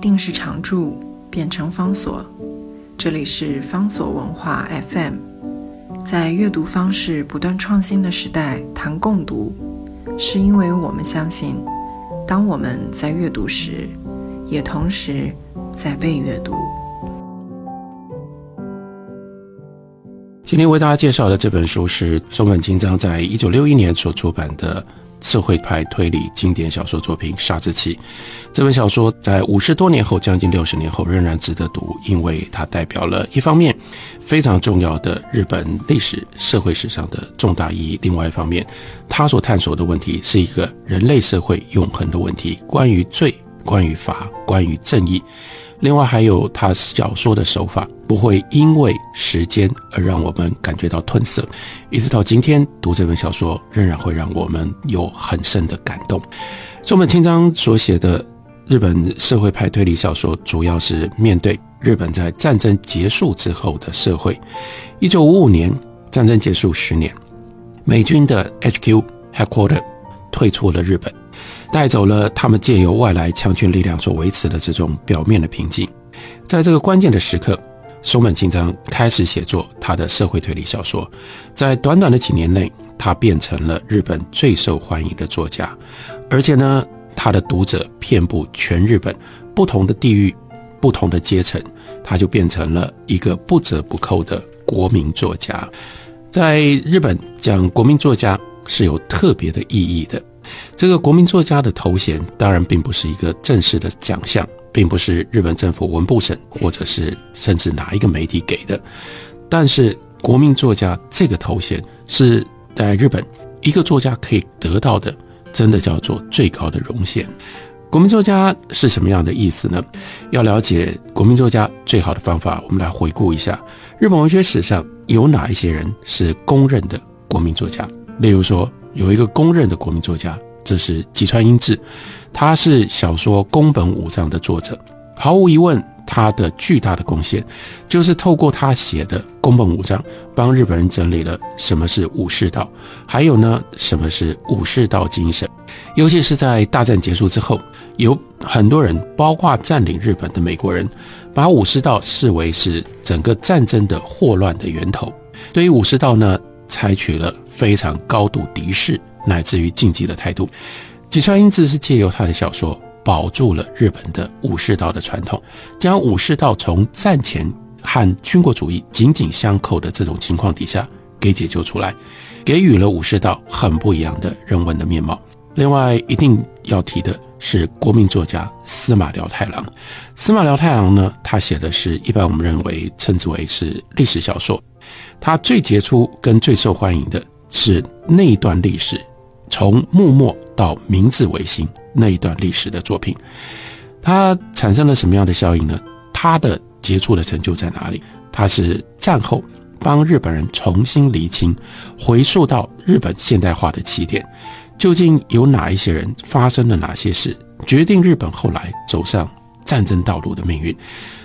定时常驻变成方所。这里是方所文化 FM。在阅读方式不断创新的时代，谈共读，是因为我们相信，当我们在阅读时，也同时在被阅读。今天为大家介绍的这本书是松本清张在一九六一年所出版的。社会派推理经典小说作品《杀之气》这本小说在五十多年后，将近六十年后仍然值得读，因为它代表了一方面非常重要的日本历史社会史上的重大意义；另外一方面，它所探索的问题是一个人类社会永恒的问题，关于罪、关于法、关于正义。另外还有他小说的手法不会因为时间而让我们感觉到褪色，一直到今天读这本小说仍然会让我们有很深的感动。松本清张所写的日本社会派推理小说，主要是面对日本在战争结束之后的社会。一九五五年战争结束十年，美军的 HQ Headquarter 退出了日本。带走了他们借由外来强权力量所维持的这种表面的平静。在这个关键的时刻，松本清张开始写作他的社会推理小说。在短短的几年内，他变成了日本最受欢迎的作家，而且呢，他的读者遍布全日本，不同的地域、不同的阶层，他就变成了一个不折不扣的国民作家。在日本，讲国民作家是有特别的意义的。这个国民作家的头衔当然并不是一个正式的奖项，并不是日本政府文部省或者是甚至哪一个媒体给的。但是国民作家这个头衔是在日本一个作家可以得到的，真的叫做最高的荣衔。国民作家是什么样的意思呢？要了解国民作家最好的方法，我们来回顾一下日本文学史上有哪一些人是公认的国民作家。例如说。有一个公认的国民作家，这是吉川英治，他是小说宫本武藏的作者。毫无疑问，他的巨大的贡献就是透过他写的宫本武藏，帮日本人整理了什么是武士道，还有呢，什么是武士道精神。尤其是在大战结束之后，有很多人，包括占领日本的美国人，把武士道视为是整个战争的祸乱的源头。对于武士道呢，采取了。非常高度敌视乃至于禁忌的态度，吉川英治是借由他的小说保住了日本的武士道的传统，将武士道从战前和军国主义紧紧相扣的这种情况底下给解救出来，给予了武士道很不一样的人文的面貌。另外一定要提的是国民作家司马辽太郎，司马辽太郎呢，他写的是一般我们认为称之为是历史小说，他最杰出跟最受欢迎的。是那一段历史，从幕末到明治维新那一段历史的作品，他产生了什么样的效应呢？他的杰出的成就在哪里？他是战后帮日本人重新厘清，回溯到日本现代化的起点，究竟有哪一些人发生了哪些事，决定日本后来走上战争道路的命运。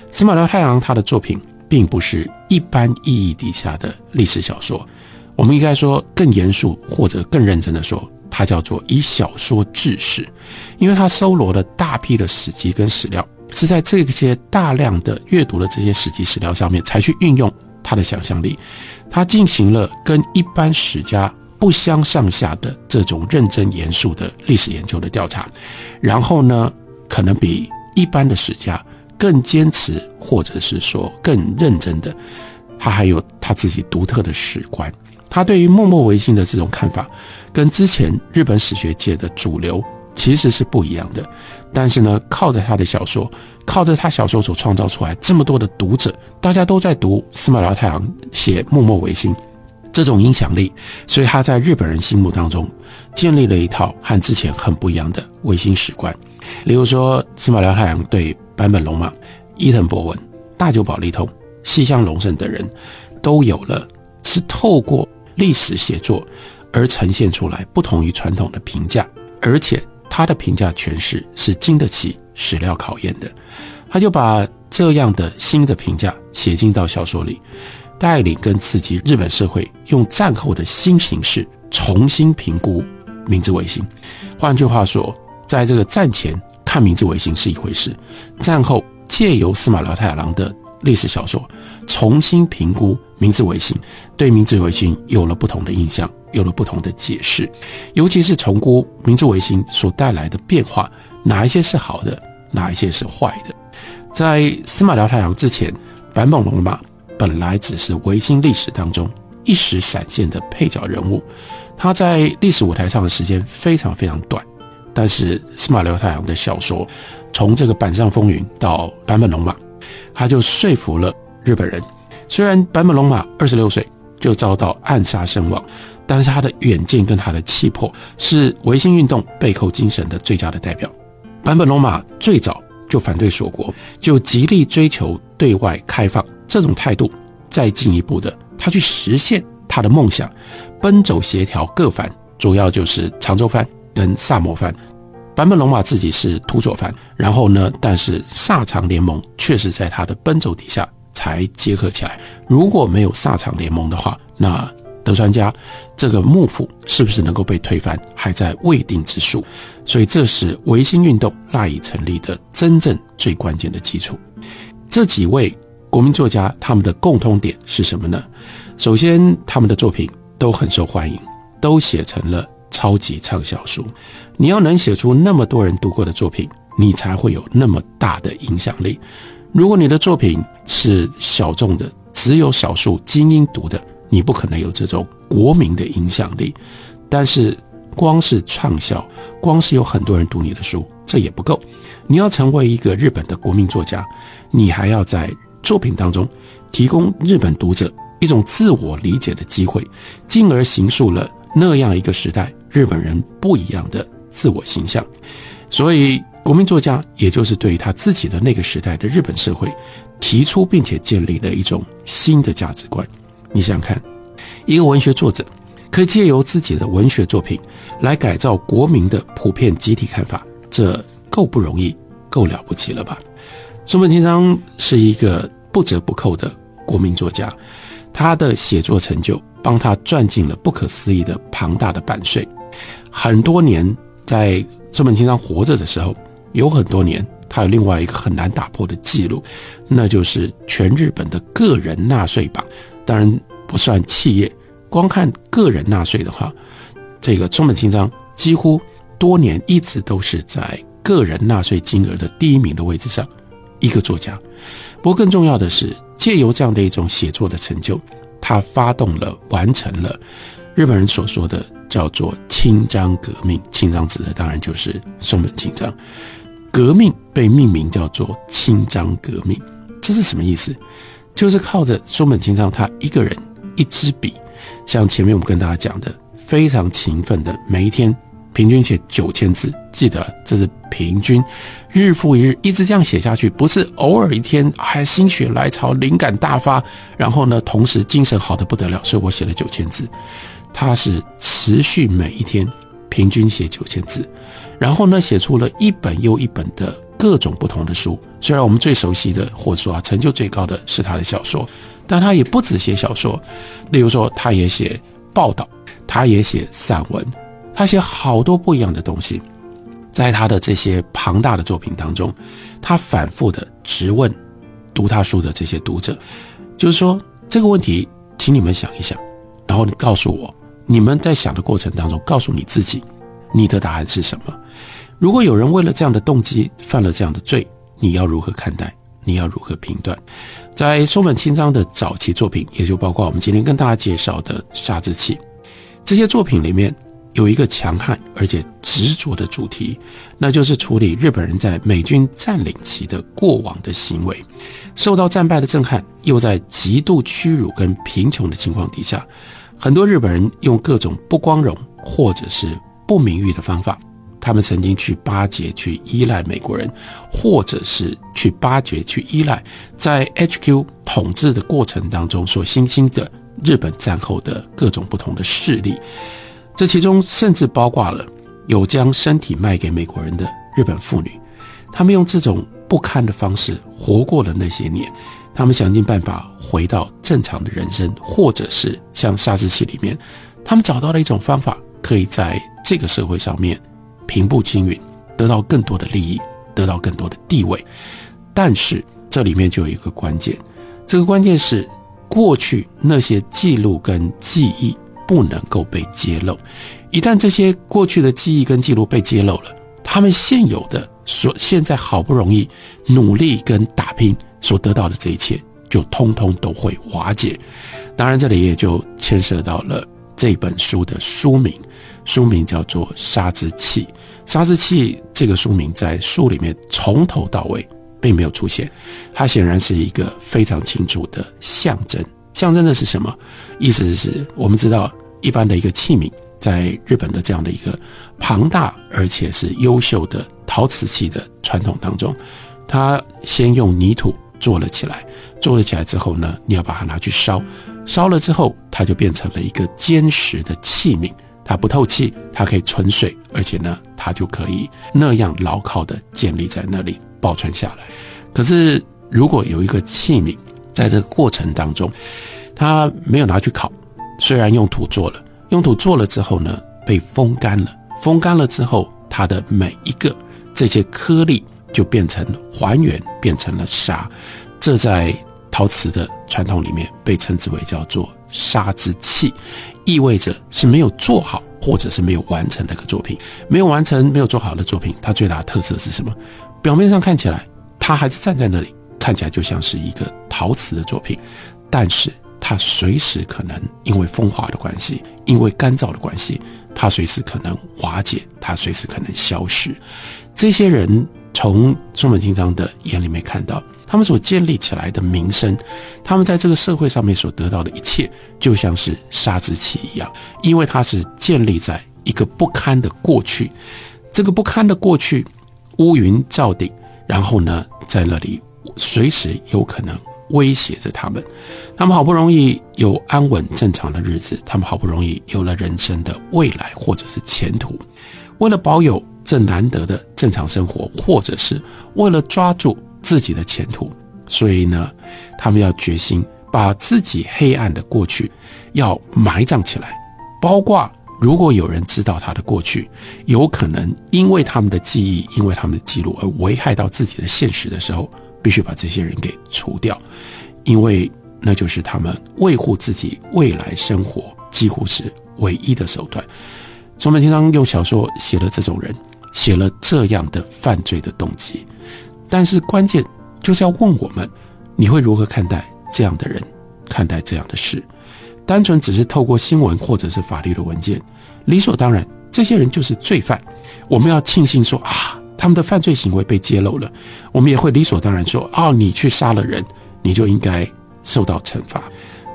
司马辽太郎他的作品并不是一般意义底下的历史小说。我们应该说更严肃或者更认真的说，它叫做以小说治史，因为它搜罗了大批的史籍跟史料，是在这些大量的阅读的这些史籍史料上面才去运用他的想象力，他进行了跟一般史家不相上下的这种认真严肃的历史研究的调查，然后呢，可能比一般的史家更坚持或者是说更认真的，他还有他自己独特的史观。他对于默默维新的这种看法，跟之前日本史学界的主流其实是不一样的。但是呢，靠着他的小说，靠着他小说所创造出来这么多的读者，大家都在读司马辽太郎写默默维新这种影响力，所以他在日本人心目当中建立了一套和之前很不一样的维新史观。例如说，司马辽太郎对坂本龙马、伊藤博文、大久保利通、西乡隆盛等人都有了是透过。历史写作而呈现出来不同于传统的评价，而且他的评价诠释是经得起史料考验的。他就把这样的新的评价写进到小说里，带领跟刺激日本社会用战后的新形式重新评估明治维新。换句话说，在这个战前。看明治维新是一回事，战后借由司马辽太郎的历史小说重新评估明治维新，对明治维新有了不同的印象，有了不同的解释，尤其是重估明治维新所带来的变化，哪一些是好的，哪一些是坏的。在司马辽太郎之前，坂本龙马本来只是维新历史当中一时闪现的配角人物，他在历史舞台上的时间非常非常短。但是司马辽太郎的小说，从这个板上风云到坂本龙马，他就说服了日本人。虽然坂本龙马二十六岁就遭到暗杀身亡，但是他的远见跟他的气魄是维新运动背后精神的最佳的代表。坂本龙马最早就反对锁国，就极力追求对外开放这种态度，再进一步的，他去实现他的梦想，奔走协调各藩，主要就是长州藩。跟萨摩藩，坂本龙马自己是土佐藩，然后呢，但是萨长联盟确实在他的奔走底下才结合起来。如果没有萨长联盟的话，那德川家这个幕府是不是能够被推翻，还在未定之数。所以这是维新运动赖以成立的真正最关键的基础。这几位国民作家他们的共通点是什么呢？首先，他们的作品都很受欢迎，都写成了。超级畅销书，你要能写出那么多人读过的作品，你才会有那么大的影响力。如果你的作品是小众的，只有少数精英读的，你不可能有这种国民的影响力。但是，光是畅销，光是有很多人读你的书，这也不够。你要成为一个日本的国民作家，你还要在作品当中提供日本读者一种自我理解的机会，进而形塑了那样一个时代。日本人不一样的自我形象，所以国民作家也就是对于他自己的那个时代的日本社会提出并且建立了一种新的价值观。你想想看，一个文学作者可以借由自己的文学作品来改造国民的普遍集体看法，这够不容易，够了不起了吧？松本清张是一个不折不扣的国民作家，他的写作成就帮他赚进了不可思议的庞大的版税。很多年，在松本清张活着的时候，有很多年，他有另外一个很难打破的记录，那就是全日本的个人纳税榜，当然不算企业，光看个人纳税的话，这个松本清张几乎多年一直都是在个人纳税金额的第一名的位置上，一个作家。不过更重要的是，借由这样的一种写作的成就，他发动了，完成了日本人所说的。叫做清章革命，清章指的当然就是松本清张。革命被命名叫做清章革命，这是什么意思？就是靠着松本清张他一个人一支笔，像前面我们跟大家讲的，非常勤奋的，每一天平均写九千字。记得这是平均，日复一日，一直这样写下去，不是偶尔一天还心血来潮，灵感大发，然后呢，同时精神好的不得了，所以我写了九千字。他是持续每一天平均写九千字，然后呢，写出了一本又一本的各种不同的书。虽然我们最熟悉的或者说啊成就最高的是他的小说，但他也不止写小说。例如说，他也写报道，他也写散文，他写好多不一样的东西。在他的这些庞大的作品当中，他反复的质问读他书的这些读者，就是说这个问题，请你们想一想，然后你告诉我。你们在想的过程当中，告诉你自己，你的答案是什么？如果有人为了这样的动机犯了这样的罪，你要如何看待？你要如何评断？在松本清张的早期作品，也就包括我们今天跟大家介绍的《杀之气》这些作品里面，有一个强悍而且执着的主题，那就是处理日本人在美军占领期的过往的行为，受到战败的震撼，又在极度屈辱跟贫穷的情况底下。很多日本人用各种不光荣或者是不名誉的方法，他们曾经去巴结、去依赖美国人，或者是去巴结、去依赖在 HQ 统治的过程当中所新兴的日本战后的各种不同的势力。这其中甚至包括了有将身体卖给美国人的日本妇女，他们用这种不堪的方式活过了那些年。他们想尽办法回到正常的人生，或者是像沙之器里面，他们找到了一种方法，可以在这个社会上面平步青云，得到更多的利益，得到更多的地位。但是这里面就有一个关键，这个关键是过去那些记录跟记忆不能够被揭露。一旦这些过去的记忆跟记录被揭露了，他们现有的所现在好不容易努力跟打拼所得到的这一切，就通通都会瓦解。当然，这里也就牵涉到了这本书的书名，书名叫做《杀之气》。《杀之气》这个书名在书里面从头到尾。并没有出现，它显然是一个非常清楚的象征。象征的是什么？意思是我们知道，一般的一个器皿，在日本的这样的一个庞大而且是优秀的陶瓷器的传统当中，它先用泥土做了起来，做了起来之后呢，你要把它拿去烧，烧了之后，它就变成了一个坚实的器皿，它不透气，它可以存水，而且呢，它就可以那样牢靠的建立在那里。保存下来，可是如果有一个器皿，在这个过程当中，它没有拿去烤，虽然用土做了，用土做了之后呢，被风干了，风干了之后，它的每一个这些颗粒就变成还原，变成了沙，这在陶瓷的传统里面被称之为叫做沙之器，意味着是没有做好或者是没有完成的一个作品，没有完成、没有做好的作品，它最大的特色是什么？表面上看起来，它还是站在那里，看起来就像是一个陶瓷的作品，但是它随时可能因为风化的关系，因为干燥的关系，它随时可能瓦解，它随时可能消失。这些人从松本清张的眼里面看到，他们所建立起来的名声，他们在这个社会上面所得到的一切，就像是沙之器一样，因为它是建立在一个不堪的过去，这个不堪的过去。乌云罩顶，然后呢，在那里随时有可能威胁着他们。他们好不容易有安稳正常的日子，他们好不容易有了人生的未来或者是前途。为了保有这难得的正常生活，或者是为了抓住自己的前途，所以呢，他们要决心把自己黑暗的过去要埋葬起来，包括。如果有人知道他的过去，有可能因为他们的记忆，因为他们的记录而危害到自己的现实的时候，必须把这些人给除掉，因为那就是他们维护自己未来生活几乎是唯一的手段。松本清张用小说写了这种人，写了这样的犯罪的动机，但是关键就是要问我们：你会如何看待这样的人，看待这样的事？单纯只是透过新闻或者是法律的文件，理所当然，这些人就是罪犯。我们要庆幸说啊，他们的犯罪行为被揭露了。我们也会理所当然说，哦，你去杀了人，你就应该受到惩罚。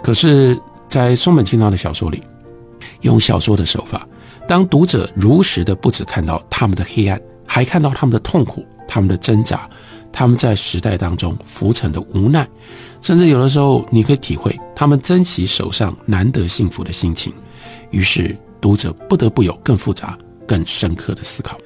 可是，在松本清张的小说里，用小说的手法，当读者如实的不只看到他们的黑暗，还看到他们的痛苦、他们的挣扎、他们在时代当中浮沉的无奈。甚至有的时候，你可以体会他们珍惜手上难得幸福的心情，于是读者不得不有更复杂、更深刻的思考。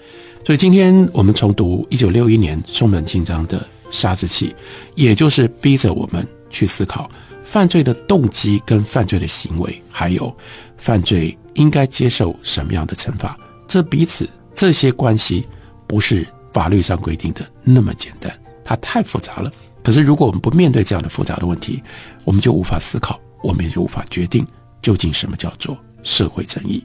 所以，今天我们重读一九六一年松本清张的《杀之气》，也就是逼着我们去思考犯罪的动机、跟犯罪的行为，还有犯罪应该接受什么样的惩罚。这彼此这些关系，不是法律上规定的那么简单，它太复杂了。可是，如果我们不面对这样的复杂的问题，我们就无法思考，我们也就无法决定究竟什么叫做社会正义。